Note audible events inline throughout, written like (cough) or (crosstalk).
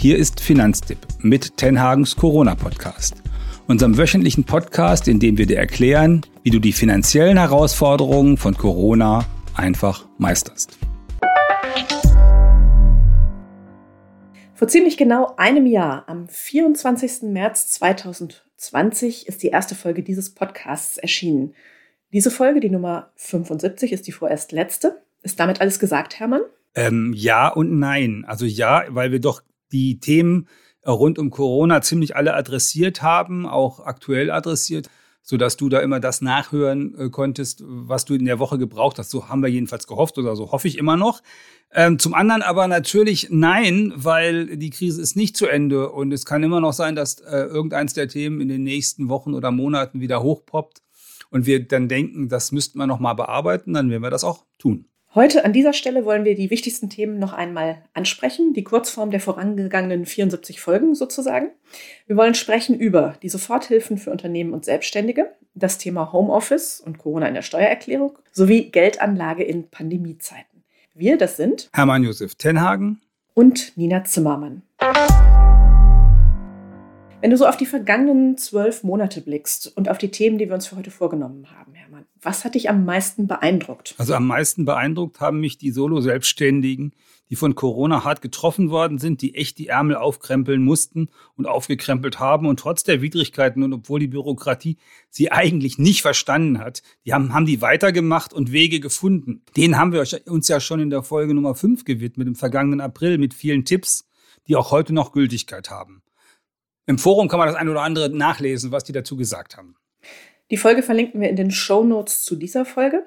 Hier ist Finanztipp mit Tenhagens Corona-Podcast, unserem wöchentlichen Podcast, in dem wir dir erklären, wie du die finanziellen Herausforderungen von Corona einfach meisterst. Vor ziemlich genau einem Jahr, am 24. März 2020, ist die erste Folge dieses Podcasts erschienen. Diese Folge, die Nummer 75, ist die vorerst letzte. Ist damit alles gesagt, Hermann? Ähm, ja und nein. Also ja, weil wir doch die Themen äh, rund um Corona ziemlich alle adressiert haben, auch aktuell adressiert, sodass du da immer das nachhören äh, konntest, was du in der Woche gebraucht hast. So haben wir jedenfalls gehofft oder so hoffe ich immer noch. Ähm, zum anderen aber natürlich nein, weil die Krise ist nicht zu Ende und es kann immer noch sein, dass äh, irgendeins der Themen in den nächsten Wochen oder Monaten wieder hochpoppt und wir dann denken, das müssten wir noch mal bearbeiten, dann werden wir das auch tun. Heute an dieser Stelle wollen wir die wichtigsten Themen noch einmal ansprechen, die Kurzform der vorangegangenen 74 Folgen sozusagen. Wir wollen sprechen über die Soforthilfen für Unternehmen und Selbstständige, das Thema Homeoffice und Corona in der Steuererklärung sowie Geldanlage in Pandemiezeiten. Wir, das sind Hermann Josef Tenhagen und Nina Zimmermann. Wenn du so auf die vergangenen zwölf Monate blickst und auf die Themen, die wir uns für heute vorgenommen haben, Hermann, was hat dich am meisten beeindruckt? Also am meisten beeindruckt haben mich die Solo-Selbstständigen, die von Corona hart getroffen worden sind, die echt die Ärmel aufkrempeln mussten und aufgekrempelt haben und trotz der Widrigkeiten und obwohl die Bürokratie sie eigentlich nicht verstanden hat, die haben, haben die weitergemacht und Wege gefunden. Denen haben wir uns ja schon in der Folge Nummer 5 gewidmet, im vergangenen April mit vielen Tipps, die auch heute noch Gültigkeit haben. Im Forum kann man das ein oder andere nachlesen, was die dazu gesagt haben. Die Folge verlinken wir in den Show Notes zu dieser Folge.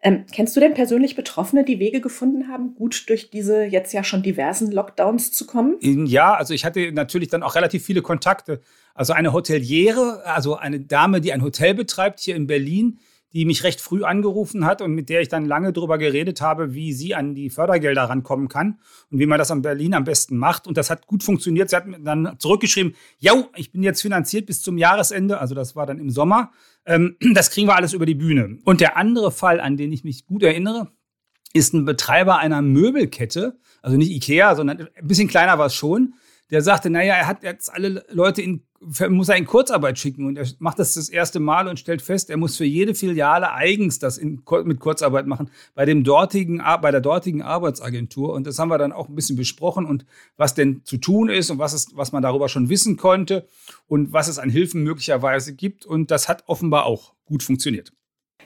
Ähm, kennst du denn persönlich Betroffene, die Wege gefunden haben, gut durch diese jetzt ja schon diversen Lockdowns zu kommen? Ja, also ich hatte natürlich dann auch relativ viele Kontakte. Also eine Hoteliere, also eine Dame, die ein Hotel betreibt hier in Berlin, die mich recht früh angerufen hat und mit der ich dann lange darüber geredet habe, wie sie an die Fördergelder rankommen kann und wie man das an Berlin am besten macht. Und das hat gut funktioniert. Sie hat mir dann zurückgeschrieben, ja, ich bin jetzt finanziert bis zum Jahresende, also das war dann im Sommer. Ähm, (clears throat) das kriegen wir alles über die Bühne. Und der andere Fall, an den ich mich gut erinnere, ist ein Betreiber einer Möbelkette, also nicht Ikea, sondern ein bisschen kleiner war es schon der sagte, naja, er hat jetzt alle Leute in, muss er in Kurzarbeit schicken und er macht das das erste Mal und stellt fest, er muss für jede Filiale eigens das in, mit Kurzarbeit machen bei dem dortigen, bei der dortigen Arbeitsagentur und das haben wir dann auch ein bisschen besprochen und was denn zu tun ist und was ist, was man darüber schon wissen konnte und was es an Hilfen möglicherweise gibt und das hat offenbar auch gut funktioniert.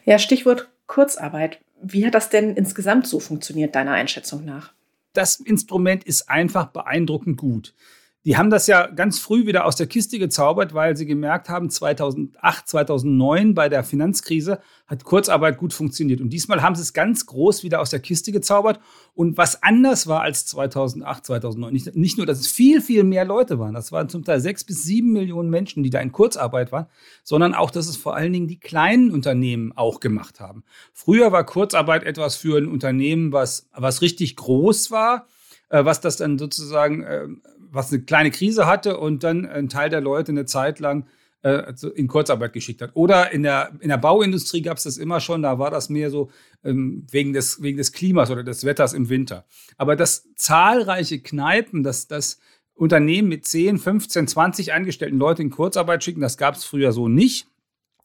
Ja, Stichwort Kurzarbeit. Wie hat das denn insgesamt so funktioniert, deiner Einschätzung nach? Das Instrument ist einfach beeindruckend gut. Die haben das ja ganz früh wieder aus der Kiste gezaubert, weil sie gemerkt haben, 2008, 2009 bei der Finanzkrise hat Kurzarbeit gut funktioniert. Und diesmal haben sie es ganz groß wieder aus der Kiste gezaubert. Und was anders war als 2008, 2009, nicht, nicht nur, dass es viel, viel mehr Leute waren, das waren zum Teil sechs bis sieben Millionen Menschen, die da in Kurzarbeit waren, sondern auch, dass es vor allen Dingen die kleinen Unternehmen auch gemacht haben. Früher war Kurzarbeit etwas für ein Unternehmen, was, was richtig groß war, äh, was das dann sozusagen äh, was eine kleine Krise hatte und dann ein Teil der Leute eine Zeit lang äh, in Kurzarbeit geschickt hat. Oder in der, in der Bauindustrie gab es das immer schon, da war das mehr so ähm, wegen, des, wegen des Klimas oder des Wetters im Winter. Aber dass zahlreiche Kneipen, dass das Unternehmen mit 10, 15, 20 angestellten Leuten in Kurzarbeit schicken, das gab es früher so nicht.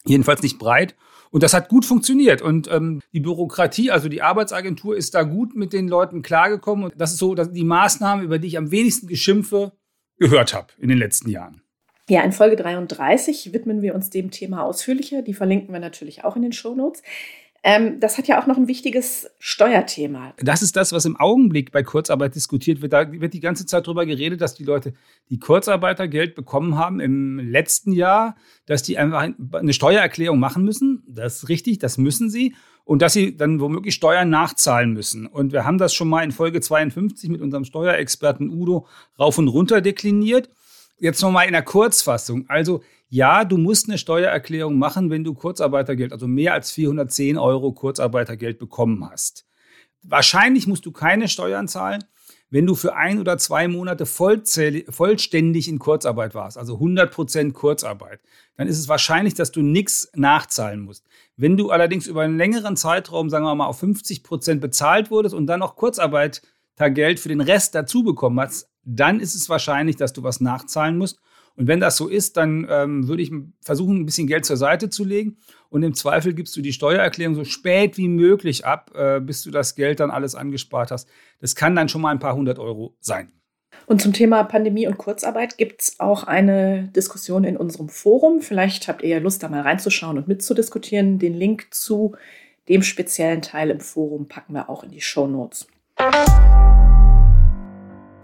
Jedenfalls nicht breit. Und das hat gut funktioniert. Und ähm, die Bürokratie, also die Arbeitsagentur, ist da gut mit den Leuten klargekommen. Und das ist so die Maßnahme, über die ich am wenigsten geschimpfe gehört habe in den letzten Jahren. Ja, in Folge 33 widmen wir uns dem Thema ausführlicher. Die verlinken wir natürlich auch in den Show Notes. Ähm, das hat ja auch noch ein wichtiges Steuerthema. Das ist das, was im Augenblick bei Kurzarbeit diskutiert wird. Da wird die ganze Zeit darüber geredet, dass die Leute, die Kurzarbeitergeld bekommen haben im letzten Jahr, dass die einfach eine Steuererklärung machen müssen. Das ist richtig, das müssen sie. Und dass sie dann womöglich Steuern nachzahlen müssen. Und wir haben das schon mal in Folge 52 mit unserem Steuerexperten Udo rauf und runter dekliniert. Jetzt nochmal in der Kurzfassung. Also ja, du musst eine Steuererklärung machen, wenn du Kurzarbeitergeld, also mehr als 410 Euro Kurzarbeitergeld bekommen hast. Wahrscheinlich musst du keine Steuern zahlen, wenn du für ein oder zwei Monate vollständig in Kurzarbeit warst, also 100 Prozent Kurzarbeit. Dann ist es wahrscheinlich, dass du nichts nachzahlen musst. Wenn du allerdings über einen längeren Zeitraum, sagen wir mal, auf 50 Prozent bezahlt wurdest und dann noch Kurzarbeitergeld für den Rest dazu bekommen hast, dann ist es wahrscheinlich, dass du was nachzahlen musst. Und wenn das so ist, dann ähm, würde ich versuchen, ein bisschen Geld zur Seite zu legen. Und im Zweifel gibst du die Steuererklärung so spät wie möglich ab, äh, bis du das Geld dann alles angespart hast. Das kann dann schon mal ein paar hundert Euro sein. Und zum Thema Pandemie und Kurzarbeit gibt es auch eine Diskussion in unserem Forum. Vielleicht habt ihr ja Lust, da mal reinzuschauen und mitzudiskutieren. Den Link zu dem speziellen Teil im Forum packen wir auch in die Show Notes.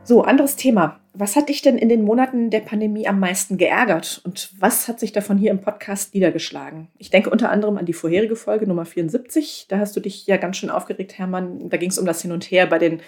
So, anderes Thema. Was hat dich denn in den Monaten der Pandemie am meisten geärgert und was hat sich davon hier im Podcast niedergeschlagen? Ich denke unter anderem an die vorherige Folge Nummer 74. Da hast du dich ja ganz schön aufgeregt, Hermann. Da ging es um das Hin und Her bei den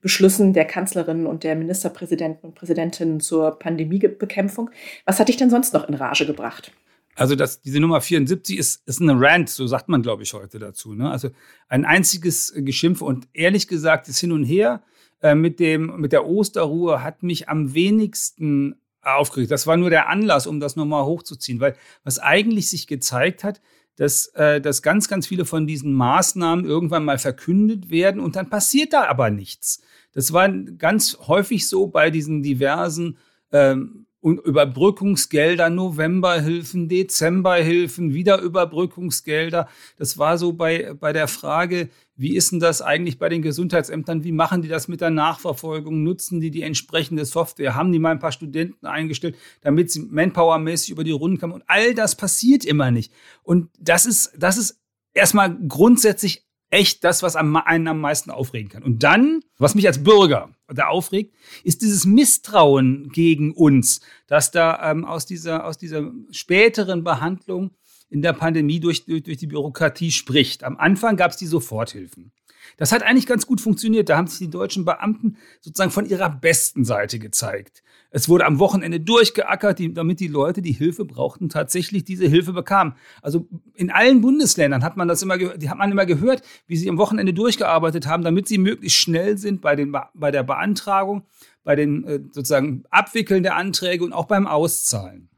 Beschlüssen der Kanzlerin und der Ministerpräsidenten und Präsidentinnen zur Pandemiebekämpfung. Was hat dich denn sonst noch in Rage gebracht? Also das, diese Nummer 74 ist, ist eine Rant, so sagt man, glaube ich, heute dazu. Ne? Also ein einziges Geschimpfe und ehrlich gesagt, das Hin und Her äh, mit, dem, mit der Osterruhe hat mich am wenigsten aufgeregt. Das war nur der Anlass, um das nochmal hochzuziehen, weil was eigentlich sich gezeigt hat, dass, äh, dass ganz, ganz viele von diesen Maßnahmen irgendwann mal verkündet werden und dann passiert da aber nichts. Das war ganz häufig so bei diesen diversen ähm, Überbrückungsgelder, Novemberhilfen, Dezemberhilfen, wieder Überbrückungsgelder. Das war so bei, bei der Frage, wie ist denn das eigentlich bei den Gesundheitsämtern? Wie machen die das mit der Nachverfolgung? Nutzen die die entsprechende Software? Haben die mal ein paar Studenten eingestellt, damit sie manpowermäßig über die Runden kommen? Und all das passiert immer nicht. Und das ist, das ist erstmal grundsätzlich echt das, was einen am meisten aufregen kann. Und dann, was mich als Bürger da aufregt, ist dieses Misstrauen gegen uns, dass da ähm, aus, dieser, aus dieser späteren Behandlung in der Pandemie durch, durch, durch die Bürokratie spricht. Am Anfang gab es die Soforthilfen. Das hat eigentlich ganz gut funktioniert. Da haben sich die deutschen Beamten sozusagen von ihrer besten Seite gezeigt. Es wurde am Wochenende durchgeackert, die, damit die Leute, die Hilfe brauchten, tatsächlich diese Hilfe bekamen. Also in allen Bundesländern hat man das immer, die hat man immer gehört, wie sie am Wochenende durchgearbeitet haben, damit sie möglichst schnell sind bei, den, bei der Beantragung, bei den äh, sozusagen Abwickeln der Anträge und auch beim Auszahlen.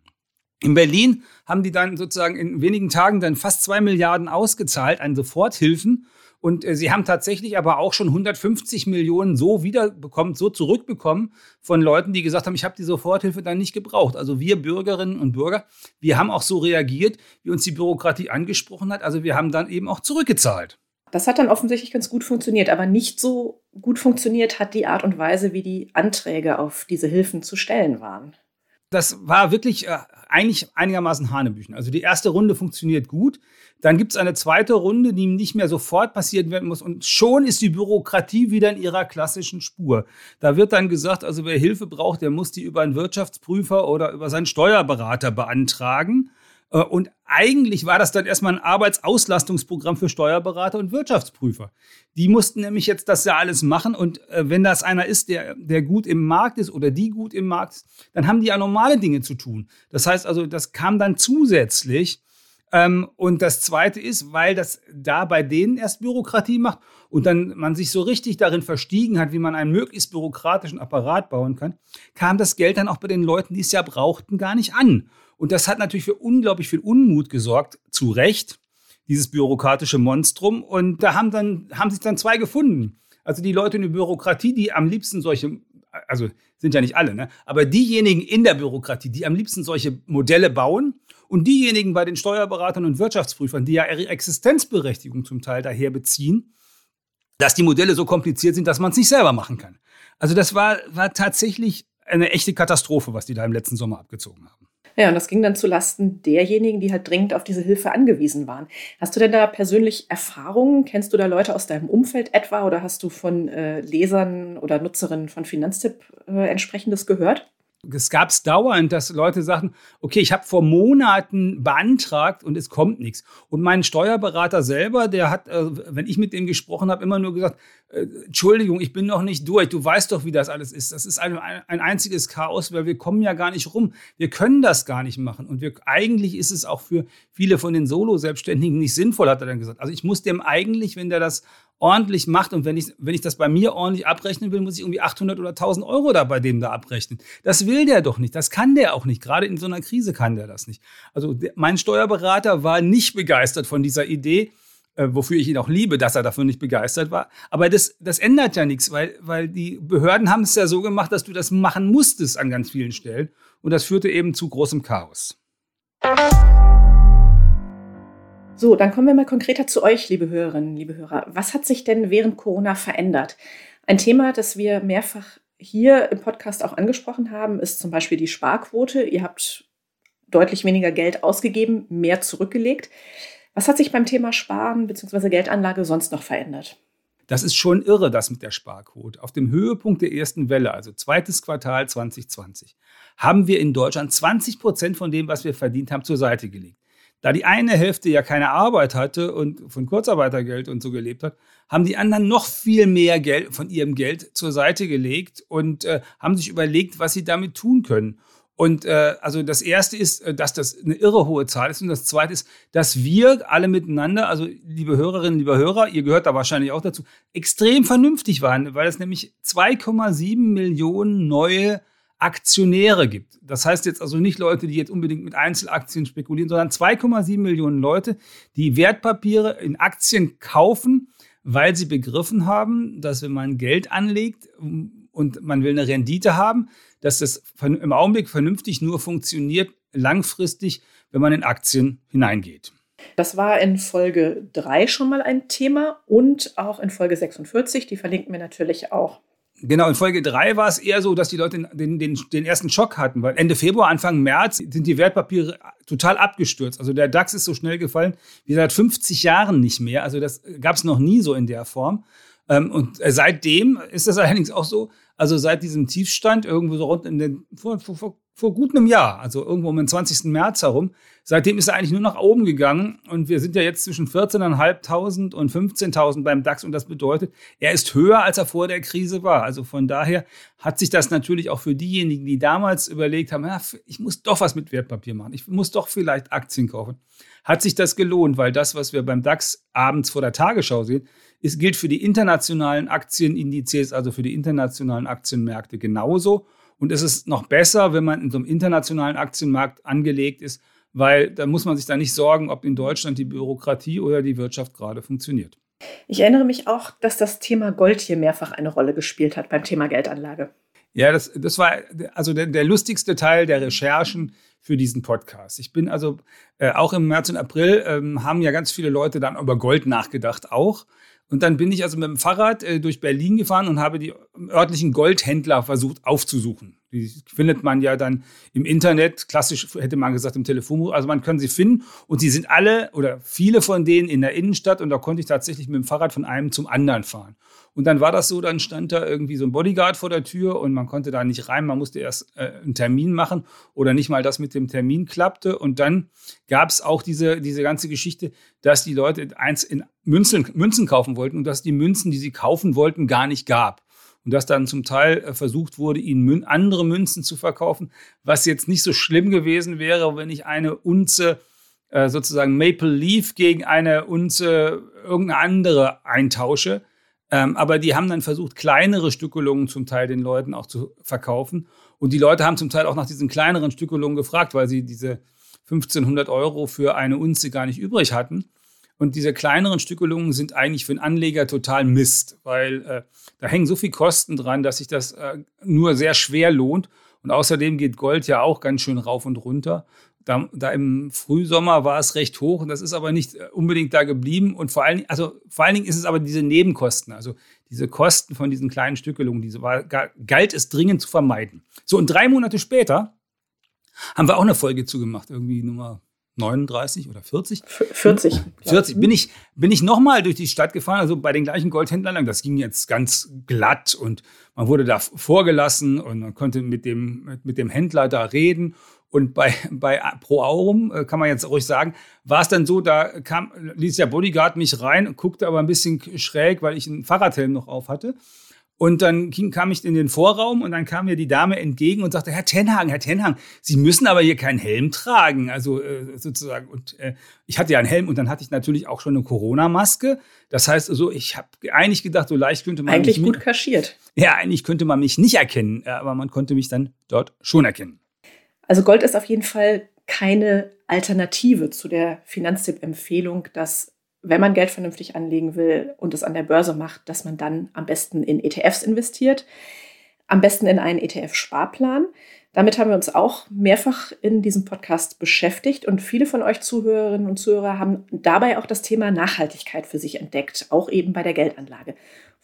In Berlin haben die dann sozusagen in wenigen Tagen dann fast zwei Milliarden ausgezahlt an Soforthilfen. Und äh, sie haben tatsächlich aber auch schon 150 Millionen so wiederbekommen, so zurückbekommen von Leuten, die gesagt haben, ich habe die Soforthilfe dann nicht gebraucht. Also wir Bürgerinnen und Bürger, wir haben auch so reagiert, wie uns die Bürokratie angesprochen hat. Also wir haben dann eben auch zurückgezahlt. Das hat dann offensichtlich ganz gut funktioniert, aber nicht so gut funktioniert hat die Art und Weise, wie die Anträge auf diese Hilfen zu stellen waren das war wirklich äh, eigentlich einigermaßen Hanebüchen. Also die erste Runde funktioniert gut. Dann gibt es eine zweite Runde, die nicht mehr sofort passieren werden muss. Und schon ist die Bürokratie wieder in ihrer klassischen Spur. Da wird dann gesagt, also wer Hilfe braucht, der muss die über einen Wirtschaftsprüfer oder über seinen Steuerberater beantragen. Äh, und eigentlich war das dann erstmal ein Arbeitsauslastungsprogramm für Steuerberater und Wirtschaftsprüfer. Die mussten nämlich jetzt das ja alles machen. Und äh, wenn das einer ist, der, der gut im Markt ist oder die gut im Markt ist, dann haben die ja normale Dinge zu tun. Das heißt also, das kam dann zusätzlich. Ähm, und das Zweite ist, weil das da bei denen erst Bürokratie macht und dann man sich so richtig darin verstiegen hat, wie man einen möglichst bürokratischen Apparat bauen kann, kam das Geld dann auch bei den Leuten, die es ja brauchten, gar nicht an. Und das hat natürlich für unglaublich viel Unmut gesorgt, zu Recht, dieses bürokratische Monstrum. Und da haben, dann, haben sich dann zwei gefunden. Also die Leute in der Bürokratie, die am liebsten solche, also sind ja nicht alle, ne? aber diejenigen in der Bürokratie, die am liebsten solche Modelle bauen und diejenigen bei den Steuerberatern und Wirtschaftsprüfern, die ja ihre Existenzberechtigung zum Teil daher beziehen, dass die Modelle so kompliziert sind, dass man es nicht selber machen kann. Also das war, war tatsächlich eine echte Katastrophe, was die da im letzten Sommer abgezogen haben. Ja, und das ging dann zu Lasten derjenigen, die halt dringend auf diese Hilfe angewiesen waren. Hast du denn da persönlich Erfahrungen? Kennst du da Leute aus deinem Umfeld etwa oder hast du von äh, Lesern oder Nutzerinnen von Finanztipp äh, entsprechendes gehört? Es gab es dauernd, dass Leute sagten, okay, ich habe vor Monaten beantragt und es kommt nichts. Und mein Steuerberater selber, der hat, äh, wenn ich mit dem gesprochen habe, immer nur gesagt, äh, Entschuldigung, ich bin noch nicht durch. Du weißt doch, wie das alles ist. Das ist ein, ein einziges Chaos, weil wir kommen ja gar nicht rum. Wir können das gar nicht machen. Und wir, eigentlich ist es auch für viele von den Solo-Selbstständigen nicht sinnvoll, hat er dann gesagt. Also ich muss dem eigentlich, wenn der das ordentlich macht und wenn ich, wenn ich das bei mir ordentlich abrechnen will, muss ich irgendwie 800 oder 1000 Euro da bei dem da abrechnen. Das will der doch nicht. Das kann der auch nicht. Gerade in so einer Krise kann der das nicht. Also der, mein Steuerberater war nicht begeistert von dieser Idee. äh, wofür ich ihn auch liebe, dass er dafür nicht begeistert war. Aber das, das ändert ja nichts, weil, weil die Behörden haben es ja so gemacht, dass du das machen musstest an ganz vielen Stellen. Und das führte eben zu großem Chaos. So, dann kommen wir mal konkreter zu euch, liebe Hörerinnen, liebe Hörer. Was hat sich denn während Corona verändert? Ein Thema, das wir mehrfach hier im Podcast auch angesprochen haben, ist zum Beispiel die Sparquote. Ihr habt deutlich weniger Geld ausgegeben, mehr zurückgelegt. Was hat sich beim Thema Sparen bzw. Geldanlage sonst noch verändert? Das ist schon irre, das mit der Sparquote. Auf dem Höhepunkt der ersten Welle, also zweites Quartal 2020, haben wir in Deutschland 20 Prozent von dem, was wir verdient haben, zur Seite gelegt. Da die eine Hälfte ja keine Arbeit hatte und von Kurzarbeitergeld und so gelebt hat, haben die anderen noch viel mehr Geld von ihrem Geld zur Seite gelegt und äh, haben sich überlegt, was sie damit tun können. Und äh, also das erste ist, äh, dass das eine irre hohe Zahl ist. Und das zweite ist, dass wir alle miteinander, also liebe Hörerinnen, liebe Hörer, ihr gehört da wahrscheinlich auch dazu, extrem vernünftig waren, weil es nämlich 2,7 Millionen neue Aktionäre gibt. Das heißt jetzt also nicht Leute, die jetzt unbedingt mit Einzelaktien spekulieren, sondern 2,7 Millionen Leute, die Wertpapiere in Aktien kaufen, weil sie begriffen haben, dass wenn man Geld anlegt und man will eine Rendite haben, dass das im Augenblick vernünftig nur funktioniert, langfristig, wenn man in Aktien hineingeht. Das war in Folge 3 schon mal ein Thema und auch in Folge 46. Die verlinken wir natürlich auch. Genau, in Folge 3 war es eher so, dass die Leute den, den, den ersten Schock hatten, weil Ende Februar, Anfang März sind die Wertpapiere total abgestürzt. Also der DAX ist so schnell gefallen wie seit 50 Jahren nicht mehr. Also das gab es noch nie so in der Form. Ähm, und seitdem ist es allerdings auch so, also seit diesem Tiefstand, irgendwo so rund in den, vor, vor, vor gut einem Jahr, also irgendwo um den 20. März herum, seitdem ist er eigentlich nur nach oben gegangen und wir sind ja jetzt zwischen 14.500 und 15.000 beim DAX und das bedeutet, er ist höher, als er vor der Krise war. Also von daher hat sich das natürlich auch für diejenigen, die damals überlegt haben, ja, ich muss doch was mit Wertpapier machen, ich muss doch vielleicht Aktien kaufen, hat sich das gelohnt, weil das, was wir beim DAX abends vor der Tagesschau sehen, es gilt für die internationalen Aktienindizes, also für die internationalen Aktienmärkte genauso. Und es ist noch besser, wenn man in so einem internationalen Aktienmarkt angelegt ist, weil da muss man sich da nicht sorgen, ob in Deutschland die Bürokratie oder die Wirtschaft gerade funktioniert. Ich erinnere mich auch, dass das Thema Gold hier mehrfach eine Rolle gespielt hat beim Thema Geldanlage. Ja, das, das war also der, der lustigste Teil der Recherchen für diesen Podcast. Ich bin also äh, auch im März und April ähm, haben ja ganz viele Leute dann über Gold nachgedacht auch. Und dann bin ich also mit dem Fahrrad äh, durch Berlin gefahren und habe die örtlichen Goldhändler versucht aufzusuchen. Die findet man ja dann im Internet, klassisch hätte man gesagt im Telefonbuch. Also man kann sie finden und sie sind alle oder viele von denen in der Innenstadt und da konnte ich tatsächlich mit dem Fahrrad von einem zum anderen fahren. Und dann war das so, dann stand da irgendwie so ein Bodyguard vor der Tür und man konnte da nicht rein, man musste erst äh, einen Termin machen oder nicht mal das mit dem Termin klappte. Und dann gab es auch diese, diese ganze Geschichte, dass die Leute eins in Münzen, Münzen kaufen wollten und dass die Münzen, die sie kaufen wollten, gar nicht gab. Und dass dann zum Teil äh, versucht wurde, ihnen andere Münzen zu verkaufen, was jetzt nicht so schlimm gewesen wäre, wenn ich eine Unze äh, sozusagen Maple Leaf gegen eine Unze irgendeine andere eintausche. Ähm, aber die haben dann versucht, kleinere Stückelungen zum Teil den Leuten auch zu verkaufen. Und die Leute haben zum Teil auch nach diesen kleineren Stückelungen gefragt, weil sie diese 1500 Euro für eine Unze gar nicht übrig hatten. Und diese kleineren Stückelungen sind eigentlich für einen Anleger total Mist, weil äh, da hängen so viele Kosten dran, dass sich das äh, nur sehr schwer lohnt. Und außerdem geht Gold ja auch ganz schön rauf und runter. Da, da, im Frühsommer war es recht hoch und das ist aber nicht äh, unbedingt da geblieben. Und vor allen, also vor allen Dingen ist es aber diese Nebenkosten, also diese Kosten von diesen kleinen Stückelungen, diese war, galt es dringend zu vermeiden. So, und drei Monate später haben wir auch eine Folge zugemacht, irgendwie Nummer 39 oder 40? 40. 40. Bin ich, bin ich nochmal durch die Stadt gefahren, also bei den gleichen Goldhändlern lang. Das ging jetzt ganz glatt und man wurde da vorgelassen und man konnte mit dem, mit dem Händler da reden. Und bei, bei Pro Aurum, äh, kann man jetzt ruhig sagen, war es dann so, da kam, ließ der Bodyguard mich rein, guckte aber ein bisschen schräg, weil ich einen Fahrradhelm noch auf hatte. Und dann kam ich in den Vorraum und dann kam mir die Dame entgegen und sagte, Herr Tenhagen, Herr Tenhagen, Sie müssen aber hier keinen Helm tragen. Also äh, sozusagen. Und äh, ich hatte ja einen Helm und dann hatte ich natürlich auch schon eine Corona-Maske. Das heißt also, ich habe eigentlich gedacht, so leicht könnte man Eigentlich gut kaschiert. Ja, eigentlich könnte man mich nicht erkennen, aber man konnte mich dann dort schon erkennen. Also Gold ist auf jeden Fall keine Alternative zu der Finanztipp-Empfehlung, dass wenn man Geld vernünftig anlegen will und es an der Börse macht, dass man dann am besten in ETFs investiert, am besten in einen ETF-Sparplan. Damit haben wir uns auch mehrfach in diesem Podcast beschäftigt und viele von euch Zuhörerinnen und Zuhörer haben dabei auch das Thema Nachhaltigkeit für sich entdeckt, auch eben bei der Geldanlage.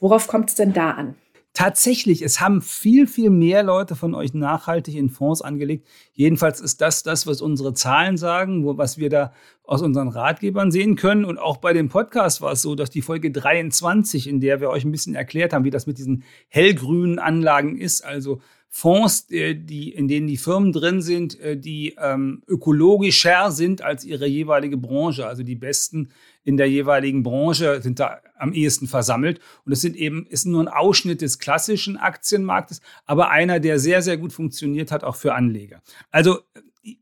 Worauf kommt es denn da an? Tatsächlich, es haben viel, viel mehr Leute von euch nachhaltig in Fonds angelegt. Jedenfalls ist das das, was unsere Zahlen sagen, wo, was wir da aus unseren Ratgebern sehen können. Und auch bei dem Podcast war es so, dass die Folge 23, in der wir euch ein bisschen erklärt haben, wie das mit diesen hellgrünen Anlagen ist, also Fonds, äh, die, in denen die Firmen drin sind, äh, die ähm, ökologischer sind als ihre jeweilige Branche. Also die besten in der jeweiligen Branche sind da am ehesten versammelt. Und es sind eben, ist nur ein Ausschnitt des klassischen Aktienmarktes, aber einer, der sehr, sehr gut funktioniert hat, auch für Anleger. Also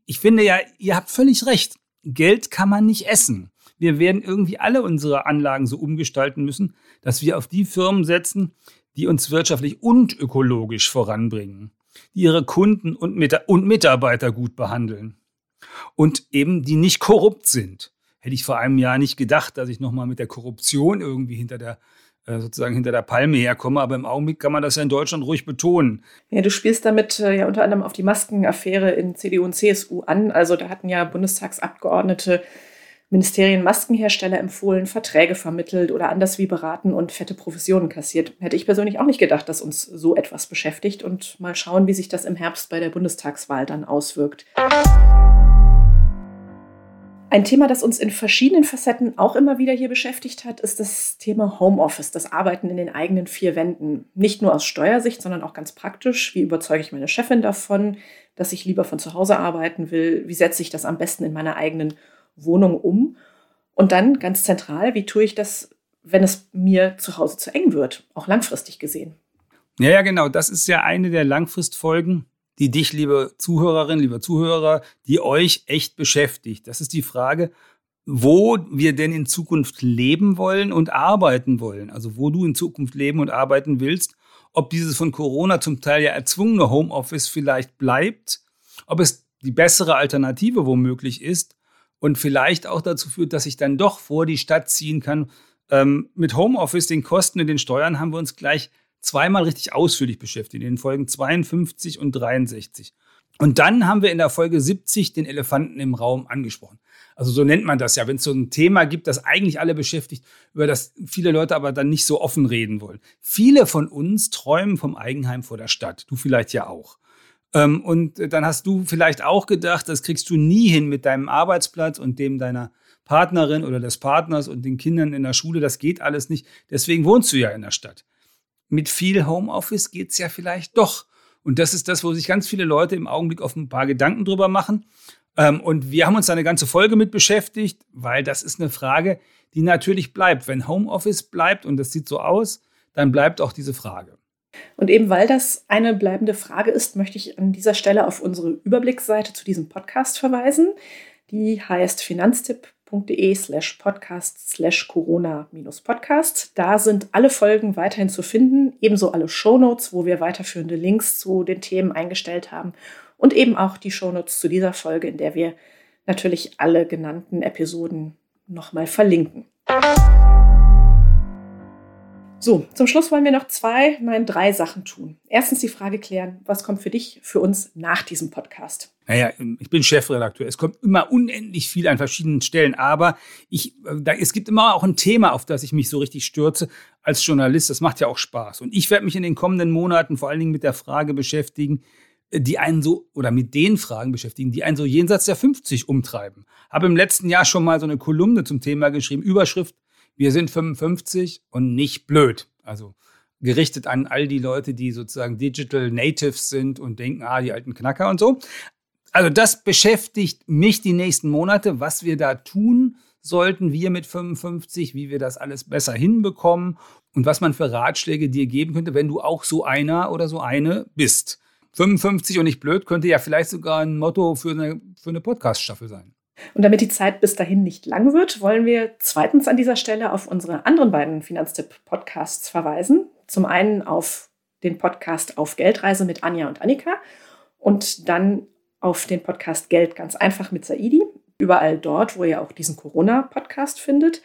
ich finde ja, ihr habt völlig recht. Geld kann man nicht essen. Wir werden irgendwie alle unsere Anlagen so umgestalten müssen, dass wir auf die Firmen setzen, die uns wirtschaftlich und ökologisch voranbringen, die ihre Kunden und, Mitarbeiter gut behandeln und eben die nicht korrupt sind. Hätte ich vor einem Jahr nicht gedacht, dass ich nochmal mit der Korruption irgendwie hinter der äh, sozusagen hinter der Palme herkomme, aber im Augenblick kann man das ja in Deutschland ruhig betonen. Ja, du spielst damit äh, ja unter anderem auf die Maskenaffäre in CDU und CSU an. Also da hatten ja Bundestagsabgeordnete Ministerien Maskenhersteller empfohlen, Verträge vermittelt oder anders wie beraten und fette Provisionen kassiert. Hätte ich persönlich auch nicht gedacht, dass uns so etwas beschäftigt und mal schauen, wie sich das im Herbst bei der Bundestagswahl dann auswirkt. Ein Thema, das uns in verschiedenen Facetten auch immer wieder hier beschäftigt hat, ist das Thema Homeoffice, das Arbeiten in den eigenen vier Wänden. Nicht nur aus Steuersicht, sondern auch ganz praktisch. Wie überzeuge ich meine Chefin davon, dass ich lieber von zu Hause arbeiten will? Wie setze ich das am besten in meiner eigenen Wohnung um? Und dann ganz zentral, wie tue ich das, wenn es mir zu Hause zu eng wird, auch langfristig gesehen? Ja, ja, genau. Das ist ja eine der Langfristfolgen, die dich, liebe Zuhörerin, lieber Zuhörer, die euch echt beschäftigt. Das ist die Frage, wo wir denn in Zukunft leben wollen und arbeiten wollen. Also wo du in Zukunft leben und arbeiten willst. Ob dieses von Corona zum Teil ja erzwungene Homeoffice vielleicht bleibt, ob es die bessere Alternative womöglich ist und vielleicht auch dazu führt, dass ich dann doch vor die Stadt ziehen kann. Ähm, mit Homeoffice, den Kosten und den Steuern haben wir uns gleich zweimal richtig ausführlich beschäftigt, in den Folgen 52 und 63. Und dann haben wir in der Folge 70 den Elefanten im Raum angesprochen. Also so nennt man das ja, wenn es so ein Thema gibt, das eigentlich alle beschäftigt, über das viele Leute aber dann nicht so offen reden wollen. Viele von uns träumen vom Eigenheim vor der Stadt. Du vielleicht ja auch. Ähm, und dann hast du vielleicht auch gedacht, das kriegst du nie hin mit deinem Arbeitsplatz und dem deiner Partnerin oder des Partners und den Kindern in der Schule. Das geht alles nicht. Deswegen wohnst du ja in der Stadt. Mit viel Homeoffice geht es ja vielleicht doch. Und das ist das, wo sich ganz viele Leute im Augenblick auf ein paar Gedanken drüber machen. Ähm, und wir haben uns da eine ganze Folge mit beschäftigt, weil das ist eine Frage, die natürlich bleibt. Wenn Homeoffice bleibt und das sieht so aus, dann bleibt auch diese Frage. Und eben weil das eine bleibende Frage ist, möchte ich an dieser Stelle auf unsere Überblicksseite zu diesem Podcast verweisen. Die heißt finanztipp.de slash podcast slash corona minus podcast. Da sind alle Folgen weiterhin zu finden, ebenso alle Shownotes, wo wir weiterführende Links zu den Themen eingestellt haben und eben auch die Shownotes zu dieser Folge, in der wir natürlich alle genannten Episoden nochmal verlinken. So, zum Schluss wollen wir noch zwei, nein, drei Sachen tun. Erstens die Frage klären, was kommt für dich, für uns nach diesem Podcast? Naja, ich bin Chefredakteur. Es kommt immer unendlich viel an verschiedenen Stellen, aber ich, da, es gibt immer auch ein Thema, auf das ich mich so richtig stürze als Journalist. Das macht ja auch Spaß. Und ich werde mich in den kommenden Monaten vor allen Dingen mit der Frage beschäftigen, die einen so, oder mit den Fragen beschäftigen, die einen so jenseits der 50 umtreiben. Habe im letzten Jahr schon mal so eine Kolumne zum Thema geschrieben, Überschrift wir sind 55 und nicht blöd. Also gerichtet an all die Leute, die sozusagen Digital Natives sind und denken, ah, die alten Knacker und so. Also das beschäftigt mich die nächsten Monate, was wir da tun sollten, wir mit 55, wie wir das alles besser hinbekommen und was man für Ratschläge dir geben könnte, wenn du auch so einer oder so eine bist. 55 und nicht blöd könnte ja vielleicht sogar ein Motto für eine, für eine Podcast-Staffel sein. Und damit die Zeit bis dahin nicht lang wird, wollen wir zweitens an dieser Stelle auf unsere anderen beiden Finanztipp-Podcasts verweisen. Zum einen auf den Podcast Auf Geldreise mit Anja und Annika und dann auf den Podcast Geld ganz einfach mit Saidi. Überall dort, wo ihr auch diesen Corona-Podcast findet.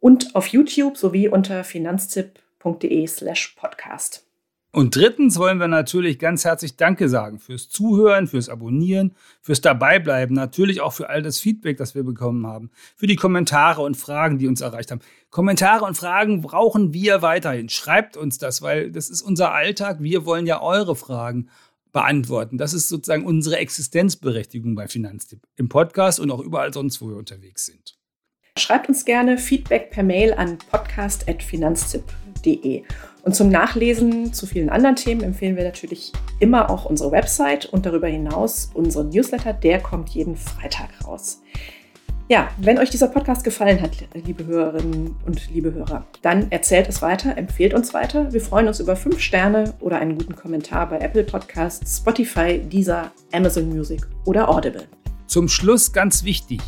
und auf YouTube sowie unter finanztipp.de slash podcast. Und drittens wollen wir natürlich ganz herzlich Danke sagen fürs Zuhören, fürs Abonnieren, fürs Dabeibleiben, natürlich auch für all das Feedback, das wir bekommen haben, für die Kommentare und Fragen, die uns erreicht haben. Kommentare und Fragen brauchen wir weiterhin. Schreibt uns das, weil das ist unser Alltag. Wir wollen ja eure Fragen beantworten. Das ist sozusagen unsere Existenzberechtigung bei Finanztipp im Podcast und auch überall sonst, wo wir unterwegs sind. Schreibt uns gerne Feedback per Mail an podcast.finanztipp.de. Und zum Nachlesen zu vielen anderen Themen empfehlen wir natürlich immer auch unsere Website und darüber hinaus unseren Newsletter. Der kommt jeden Freitag raus. Ja, wenn euch dieser Podcast gefallen hat, liebe Hörerinnen und liebe Hörer, dann erzählt es weiter, empfehlt uns weiter. Wir freuen uns über fünf Sterne oder einen guten Kommentar bei Apple Podcasts, Spotify, Deezer, Amazon Music oder Audible. Zum Schluss ganz wichtig,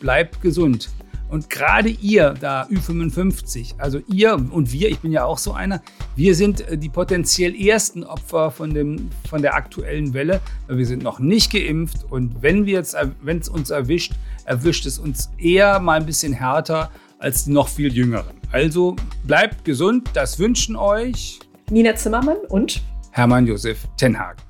bleibt gesund. Und gerade ihr da Ü55, also ihr und wir, ich bin ja auch so einer, wir sind äh, die potenziell ersten Opfer von, dem, von der aktuellen Welle. Wir sind noch nicht geimpft und wenn wir jetzt, wenn es uns erwischt, erwischt es uns eher mal ein bisschen härter als die noch viel jüngeren. Also bleibt gesund, das wünschen euch Nina Zimmermann und Hermann Josef Tenhagen.